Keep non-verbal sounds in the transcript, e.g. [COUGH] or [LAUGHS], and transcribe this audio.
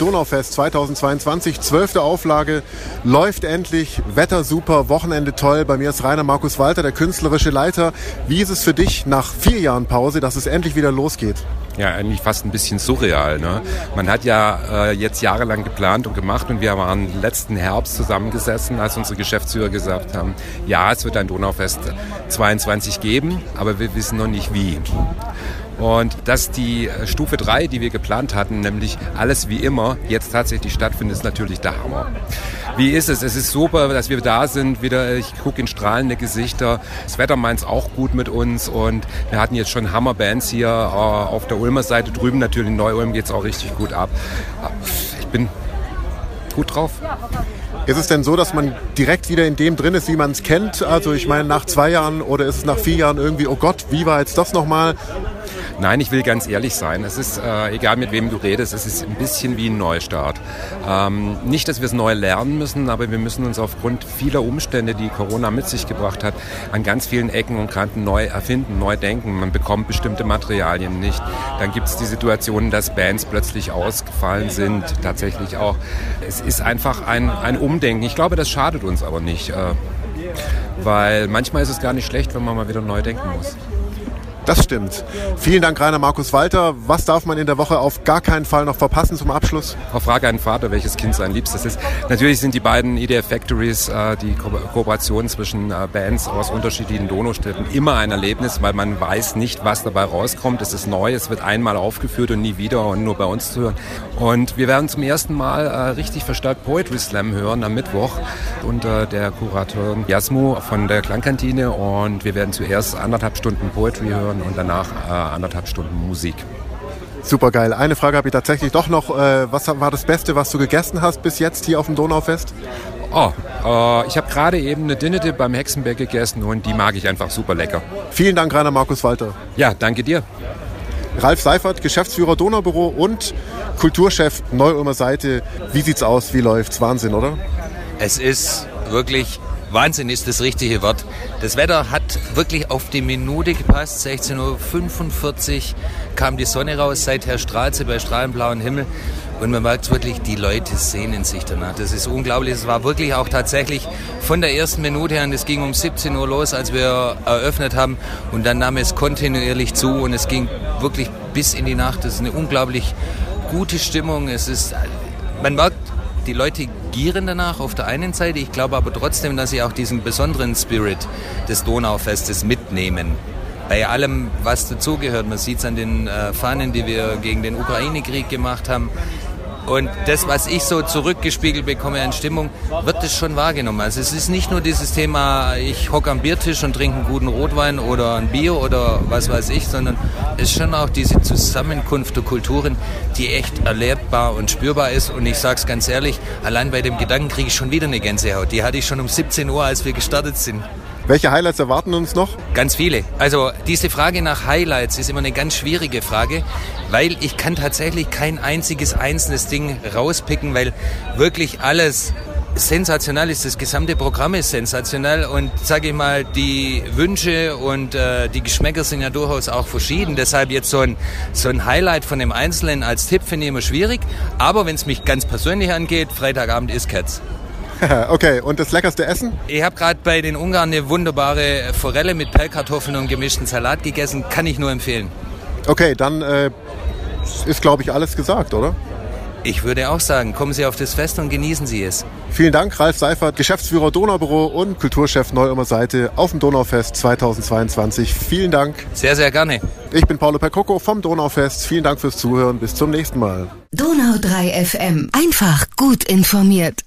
Donaufest 2022, zwölfte Auflage, läuft endlich, Wetter super, Wochenende toll. Bei mir ist Rainer Markus Walter, der künstlerische Leiter. Wie ist es für dich nach vier Jahren Pause, dass es endlich wieder losgeht? ja eigentlich fast ein bisschen surreal. Ne? Man hat ja äh, jetzt jahrelang geplant und gemacht und wir waren letzten Herbst zusammengesessen, als unsere Geschäftsführer gesagt haben, ja, es wird ein Donaufest 22 geben, aber wir wissen noch nicht wie. Und dass die äh, Stufe 3, die wir geplant hatten, nämlich alles wie immer, jetzt tatsächlich stattfindet, ist natürlich der Hammer. Wie ist es? Es ist super, dass wir da sind. Wieder, ich gucke in strahlende Gesichter. Das Wetter meint es auch gut mit uns und wir hatten jetzt schon Hammerbands hier äh, auf der Ulmer Seite. Drüben natürlich in Neu-Ulm geht es auch richtig gut ab. Ich bin gut drauf. Ist es denn so, dass man direkt wieder in dem drin ist, wie man es kennt? Also ich meine nach zwei Jahren oder ist es nach vier Jahren irgendwie, oh Gott, wie war jetzt das nochmal? Nein, ich will ganz ehrlich sein. Es ist, äh, egal mit wem du redest, es ist ein bisschen wie ein Neustart. Ähm, nicht, dass wir es neu lernen müssen, aber wir müssen uns aufgrund vieler Umstände, die Corona mit sich gebracht hat, an ganz vielen Ecken und Kanten neu erfinden, neu denken. Man bekommt bestimmte Materialien nicht. Dann gibt es die Situation, dass Bands plötzlich ausgefallen sind, tatsächlich auch. Es ist einfach ein, ein Umdenken. Ich glaube, das schadet uns aber nicht. Äh, weil manchmal ist es gar nicht schlecht, wenn man mal wieder neu denken muss. Das stimmt. Vielen Dank, Rainer Markus Walter. Was darf man in der Woche auf gar keinen Fall noch verpassen zum Abschluss? Auf Frage an Vater, welches Kind sein Liebstes ist. Natürlich sind die beiden EDF Factories, äh, die Ko Kooperation zwischen äh, Bands aus unterschiedlichen Donaustädten, immer ein Erlebnis, weil man weiß nicht, was dabei rauskommt. Es ist neu, es wird einmal aufgeführt und nie wieder und nur bei uns zu hören. Und wir werden zum ersten Mal äh, richtig verstärkt Poetry Slam hören am Mittwoch unter der Kuratorin Jasmu von der Klangkantine und wir werden zuerst anderthalb Stunden Poetry hören und danach äh, anderthalb Stunden Musik. Super geil. Eine Frage habe ich tatsächlich doch noch. Äh, was war das Beste, was du gegessen hast bis jetzt hier auf dem Donaufest? Oh, äh, ich habe gerade eben eine Dinnete beim Hexenberg gegessen und die mag ich einfach super lecker. Vielen Dank, Rainer Markus Walter. Ja, danke dir. Ralf Seifert, Geschäftsführer Donaubüro und Kulturchef Neu-Ulmer Seite. Wie sieht's aus? Wie läuft's? Wahnsinn, oder? Es ist wirklich Wahnsinn ist das richtige Wort. Das Wetter hat wirklich auf die Minute gepasst. 16.45 Uhr kam die Sonne raus, seither strahlt sie bei strahlenblauem Himmel. Und man merkt wirklich, die Leute sehnen sich danach. Das ist unglaublich. Es war wirklich auch tatsächlich von der ersten Minute an, es ging um 17 Uhr los, als wir eröffnet haben. Und dann nahm es kontinuierlich zu und es ging wirklich bis in die Nacht. Das ist eine unglaublich gute Stimmung. Es ist, man merkt, die Leute gieren danach auf der einen Seite. Ich glaube aber trotzdem, dass sie auch diesen besonderen Spirit des Donaufestes mitnehmen. Bei allem, was dazugehört. Man sieht es an den äh, Fahnen, die wir gegen den Ukraine-Krieg gemacht haben. Und das, was ich so zurückgespiegelt bekomme an Stimmung, wird das schon wahrgenommen. Also es ist nicht nur dieses Thema, ich hocke am Biertisch und trinke einen guten Rotwein oder ein Bier oder was weiß ich, sondern es ist schon auch diese Zusammenkunft der Kulturen, die echt erlebbar und spürbar ist. Und ich sage es ganz ehrlich, allein bei dem Gedanken kriege ich schon wieder eine Gänsehaut. Die hatte ich schon um 17 Uhr, als wir gestartet sind. Welche Highlights erwarten uns noch? Ganz viele. Also diese Frage nach Highlights ist immer eine ganz schwierige Frage, weil ich kann tatsächlich kein einziges einzelnes Ding rauspicken, weil wirklich alles sensationell ist. Das gesamte Programm ist sensationell und sage ich mal, die Wünsche und äh, die Geschmäcker sind ja durchaus auch verschieden. Deshalb jetzt so ein, so ein Highlight von dem Einzelnen als Tipp finde ich immer schwierig. Aber wenn es mich ganz persönlich angeht, Freitagabend ist Cats. [LAUGHS] okay, und das leckerste Essen? Ich habe gerade bei den Ungarn eine wunderbare Forelle mit Pellkartoffeln und gemischten Salat gegessen. Kann ich nur empfehlen. Okay, dann äh, ist, glaube ich, alles gesagt, oder? Ich würde auch sagen, kommen Sie auf das Fest und genießen Sie es. Vielen Dank, Ralf Seifert, Geschäftsführer Donaubüro und Kulturchef Neu-Ulmer Seite auf dem Donaufest 2022. Vielen Dank. Sehr, sehr gerne. Ich bin Paulo Percoco vom Donaufest. Vielen Dank fürs Zuhören. Bis zum nächsten Mal. Donau 3 FM. Einfach gut informiert.